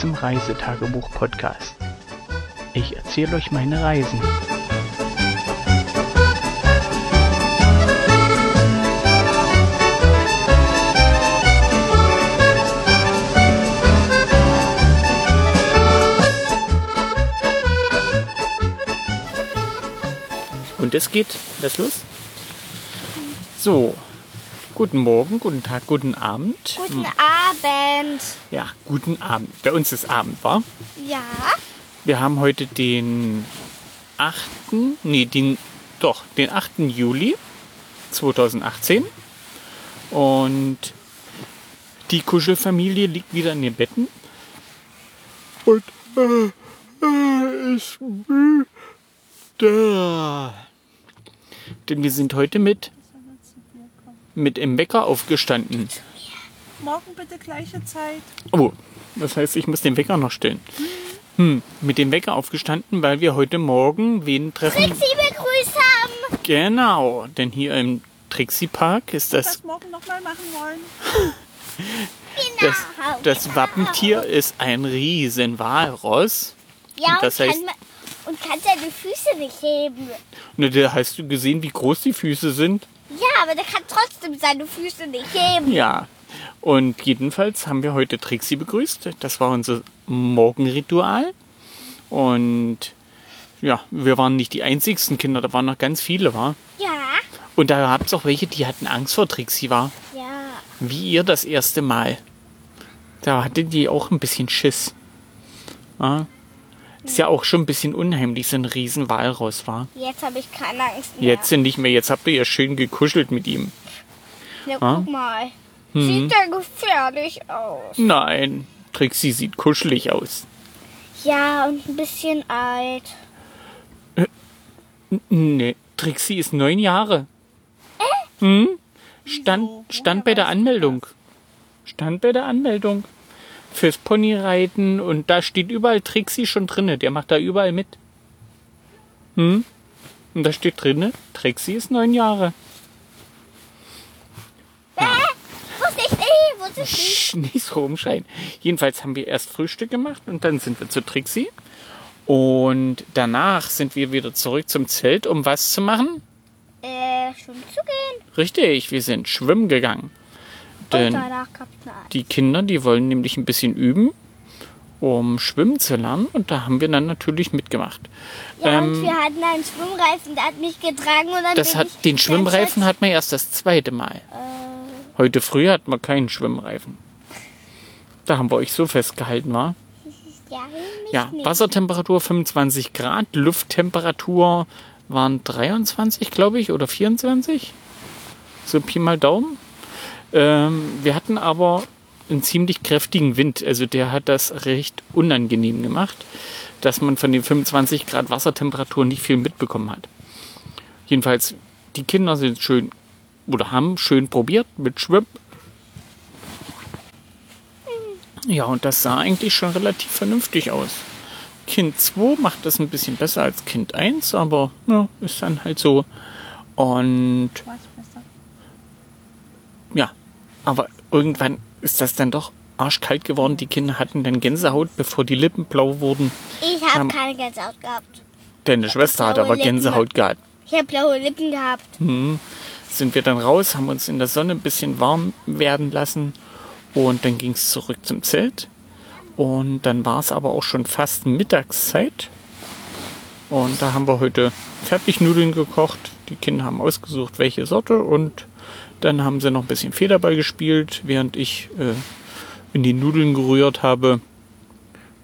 Zum Reisetagebuch-Podcast. Ich erzähle euch meine Reisen. Und es geht. Das los? So. Guten Morgen, guten Tag, guten Abend. Guten Abend. Ja, guten Abend. Bei uns ist Abend, war? Ja. Wir haben heute den 8. Nee, den, doch, den 8. Juli 2018. Und die Kuschelfamilie liegt wieder in den Betten. Und äh, äh, ist müde. Denn wir sind heute mit, mit im Wecker aufgestanden. Morgen bitte gleiche Zeit. Oh, das heißt, ich muss den Wecker noch stellen. Hm, mit dem Wecker aufgestanden, weil wir heute Morgen wen treffen. Trixie begrüßt haben. Genau, denn hier im Trixie Park ist das, Das morgen nochmal machen wollen. das, Genau. das Wappentier ist ein riesen Walross. Ja, und das und, heißt- kann, und kann seine Füße nicht heben. Da hast du gesehen, wie groß die Füße sind? Ja, aber der kann trotzdem seine Füße nicht heben. Ja. Und jedenfalls haben wir heute Trixie begrüßt. Das war unser Morgenritual. Und ja, wir waren nicht die einzigsten Kinder, da waren noch ganz viele, war. Ja. Und da gab es auch welche, die hatten Angst vor Trixie, war. Ja. Wie ihr das erste Mal. Da hatte die auch ein bisschen Schiss. Ja. Ist ja auch schon ein bisschen unheimlich, so ein riesen Walross war. Jetzt habe ich keine Angst mehr. Jetzt sind nicht mehr, jetzt habt ihr ja schön gekuschelt mit ihm. Ja, Ah. guck mal. Mhm. Sieht der gefährlich aus. Nein, Trixie sieht kuschelig aus. Ja, und ein bisschen alt. Nee, Trixie ist neun Jahre. Hm? Stand, stand bei der Anmeldung. Stand bei der Anmeldung. Fürs Ponyreiten und da steht überall Trixie schon drinne. Der macht da überall mit. Hm? Und da steht drinne, Trixie ist neun Jahre. Äh, wusste ich nicht, wusste ich nicht. Nicht so rumschreien. Jedenfalls haben wir erst Frühstück gemacht und dann sind wir zu Trixie. Und danach sind wir wieder zurück zum Zelt, um was zu machen? Äh, schon zu gehen. Richtig, wir sind schwimmen gegangen. Denn die Kinder, die wollen nämlich ein bisschen üben, um schwimmen zu lernen. Und da haben wir dann natürlich mitgemacht. Ja, Ähm, und wir hatten einen Schwimmreifen, der hat mich getragen und dann Das hat, den Schwimmreifen hat man erst das zweite Mal. Äh, Heute früh hatten wir keinen Schwimmreifen. Da haben wir euch so festgehalten, war? ja, Ja. Wassertemperatur 25 Grad, Lufttemperatur waren 23, glaube ich, oder 24. So Pi mal Daumen. Ähm, wir hatten aber einen ziemlich kräftigen Wind. Also der hat das recht unangenehm gemacht, dass man von den 25 Grad Wassertemperatur nicht viel mitbekommen hat. Jedenfalls, die Kinder sind schön oder haben schön probiert mit Schwimmen. Ja, und das sah eigentlich schon relativ vernünftig aus. Kind 2 macht das ein bisschen besser als Kind 1, aber ja, ist dann halt so. Und Was besser. Ja, aber irgendwann ist das dann doch arschkalt geworden. Die Kinder hatten dann Gänsehaut, bevor die Lippen blau wurden. Ich habe keine Gänsehaut gehabt. Deine Schwester hat aber Lippen. Gänsehaut gehabt. Ich habe blaue Lippen gehabt. Sind wir dann raus, haben uns in der Sonne ein bisschen warm werden lassen und dann ging es zurück zum Zelt. Und dann war es aber auch schon fast Mittagszeit. Und da haben wir heute Fertignudeln gekocht. Die Kinder haben ausgesucht, welche Sorte. Und dann haben sie noch ein bisschen Federball gespielt, während ich äh, in die Nudeln gerührt habe.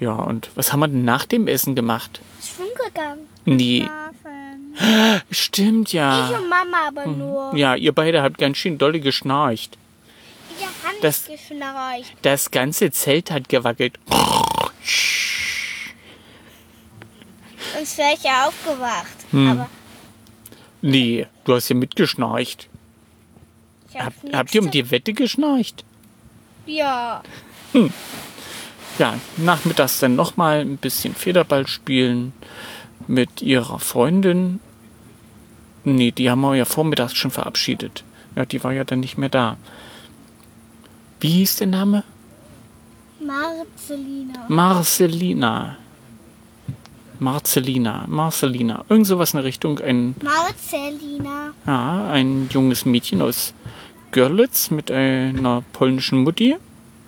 Ja, und was haben wir denn nach dem Essen gemacht? Schwimmen gegangen. Nee, Schlafen. stimmt ja. Ich und Mama aber nur. Ja, ihr beide habt ganz schön dolle geschnarcht. Wir haben Das- nicht geschnarcht. Das ganze Zelt hat gewackelt. Sonst wäre ich ja aufgewacht. Hm. Aber Nee, du hast ja mitgeschnarcht. Hab habt ihr um die Wette geschnarcht? Ja. Ja, nachmittags dann nochmal ein bisschen Federball spielen mit ihrer Freundin. Nee, die haben wir ja vormittags schon verabschiedet. Ja, die war ja dann nicht mehr da. Wie hieß der Name? Marcelina. Marcelina. Marcelina, Marcelina. Irgend sowas in der Richtung. Ein, Marcelina. ja, ein junges Mädchen aus Görlitz mit einer polnischen Mutti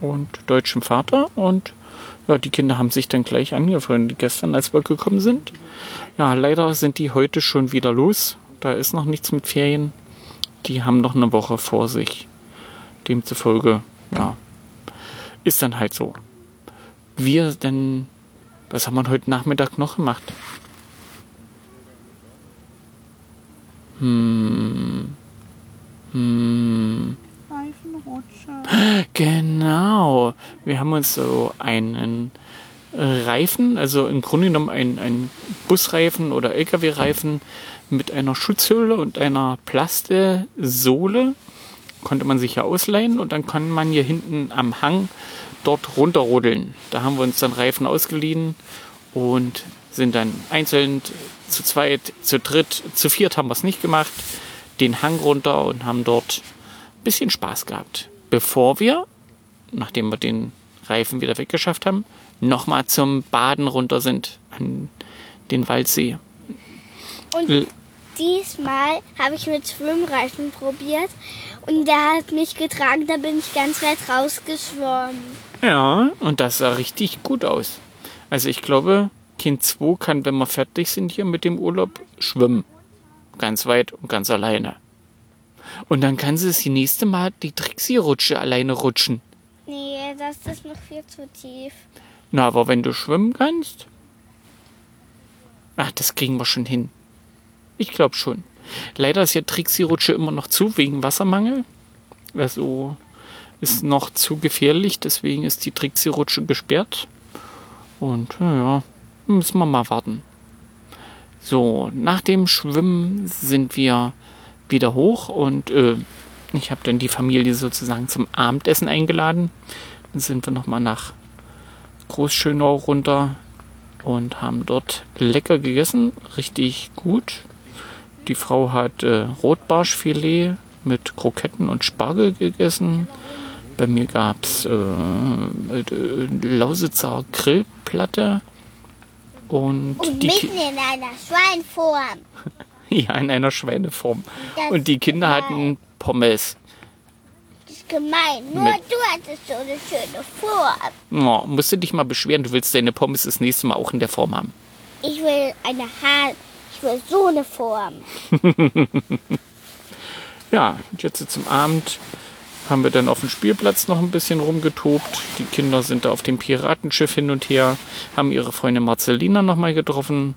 und deutschem Vater. Und ja, die Kinder haben sich dann gleich angefreundet gestern, als wir gekommen sind. Ja, leider sind die heute schon wieder los. Da ist noch nichts mit Ferien. Die haben noch eine Woche vor sich. Demzufolge, ja, ist dann halt so. Wir denn, was haben wir heute Nachmittag noch gemacht? Hm. Hm. Reifenrutsche. Genau. Wir haben uns so einen Reifen, also im Grunde genommen einen, einen Busreifen oder LKW-Reifen mit einer Schutzhülle und einer Plastesohle. Konnte man sich ja ausleihen und dann kann man hier hinten am Hang dort runterrodeln. Da haben wir uns dann Reifen ausgeliehen und sind dann einzeln zu zweit, zu dritt, zu viert haben wir es nicht gemacht, den Hang runter und haben dort ein bisschen Spaß gehabt. Bevor wir, nachdem wir den Reifen wieder weggeschafft haben, nochmal zum Baden runter sind an den Waldsee. Und diesmal habe ich mit Schwimmreifen probiert und der hat mich getragen, da bin ich ganz weit rausgeschwommen. Ja, und das sah richtig gut aus. Also ich glaube, Kind 2 kann, wenn wir fertig sind hier mit dem Urlaub, schwimmen. Ganz weit und ganz alleine. Und dann kann sie das nächste Mal die Trixie-Rutsche alleine rutschen. Nee, das ist noch viel zu tief. Na, aber wenn du schwimmen kannst. Ach, das kriegen wir schon hin. Ich glaube schon. Leider ist ja Trixie-Rutsche immer noch zu wegen Wassermangel. Also ist noch zu gefährlich, deswegen ist die Trixie-Rutsche gesperrt. Und ja, müssen wir mal warten. So, nach dem Schwimmen sind wir wieder hoch und äh, ich habe dann die Familie sozusagen zum Abendessen eingeladen. Dann sind wir nochmal nach Großschönau runter und haben dort lecker gegessen, richtig gut. Die Frau hat äh, Rotbarschfilet mit Kroketten und Spargel gegessen. Bei mir gab es äh, äh, Lausitzer Grillplatte und, Und die mitten in einer Schweinform. ja, in einer Schweineform. Das Und die Kinder hatten Pommes. Das ist gemein. Nur Mit- du hattest so eine schöne Form. Oh, musst du dich mal beschweren, du willst deine Pommes das nächste Mal auch in der Form haben. Ich will eine Haar. Will so eine Form. Ja, und jetzt zum Abend haben wir dann auf dem Spielplatz noch ein bisschen rumgetobt. Die Kinder sind da auf dem Piratenschiff hin und her, haben ihre Freundin Marcelina nochmal getroffen,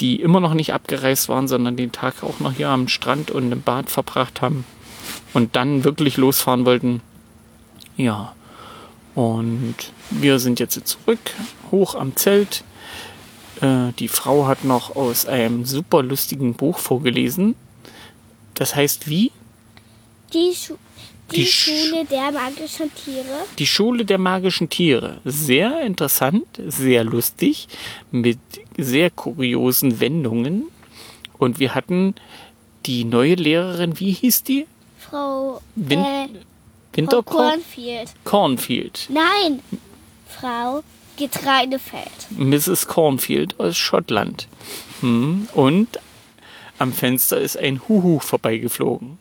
die immer noch nicht abgereist waren, sondern den Tag auch noch hier am Strand und im Bad verbracht haben und dann wirklich losfahren wollten. Ja, und wir sind jetzt zurück, hoch am Zelt. Äh, die Frau hat noch aus einem super lustigen Buch vorgelesen. Das heißt wie? Die, Schu die, Die Sch- Schule der magischen Tiere. Die Schule der magischen Tiere. Sehr interessant, sehr lustig, mit sehr kuriosen Wendungen. Und wir hatten die neue Lehrerin, wie hieß die? Frau, Win äh, Frau Winterkorn? Cornfield. Cornfield. Nein, Frau Getreidefeld. Mrs. Cornfield aus Schottland. Hm. Und am Fenster ist ein Huhu vorbeigeflogen.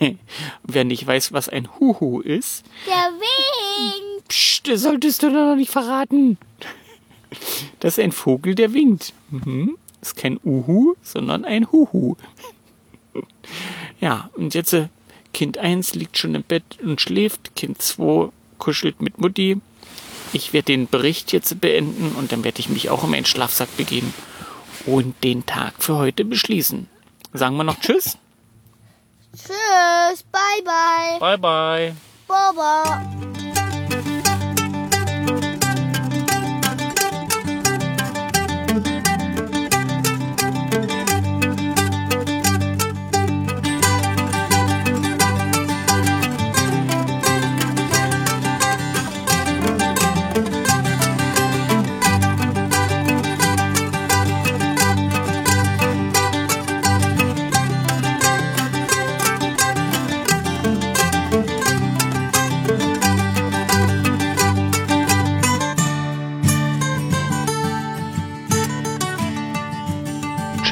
Wer nicht weiß, was ein Huhu ist, Der winkt. Psst, das solltest du doch noch nicht verraten. Das ist ein Vogel, der winkt. Mhm. Ist kein Uhu, sondern ein Huhu. Ja, und jetzt äh, Kind 1 liegt schon im Bett und schläft. Kind 2 kuschelt mit Mutti. Ich werde den Bericht jetzt beenden und dann werde ich mich auch in meinen Schlafsack begeben und den Tag für heute beschließen. Sagen wir noch Tschüss. Tschüss. Bye, bye. Bye, bye. Baba.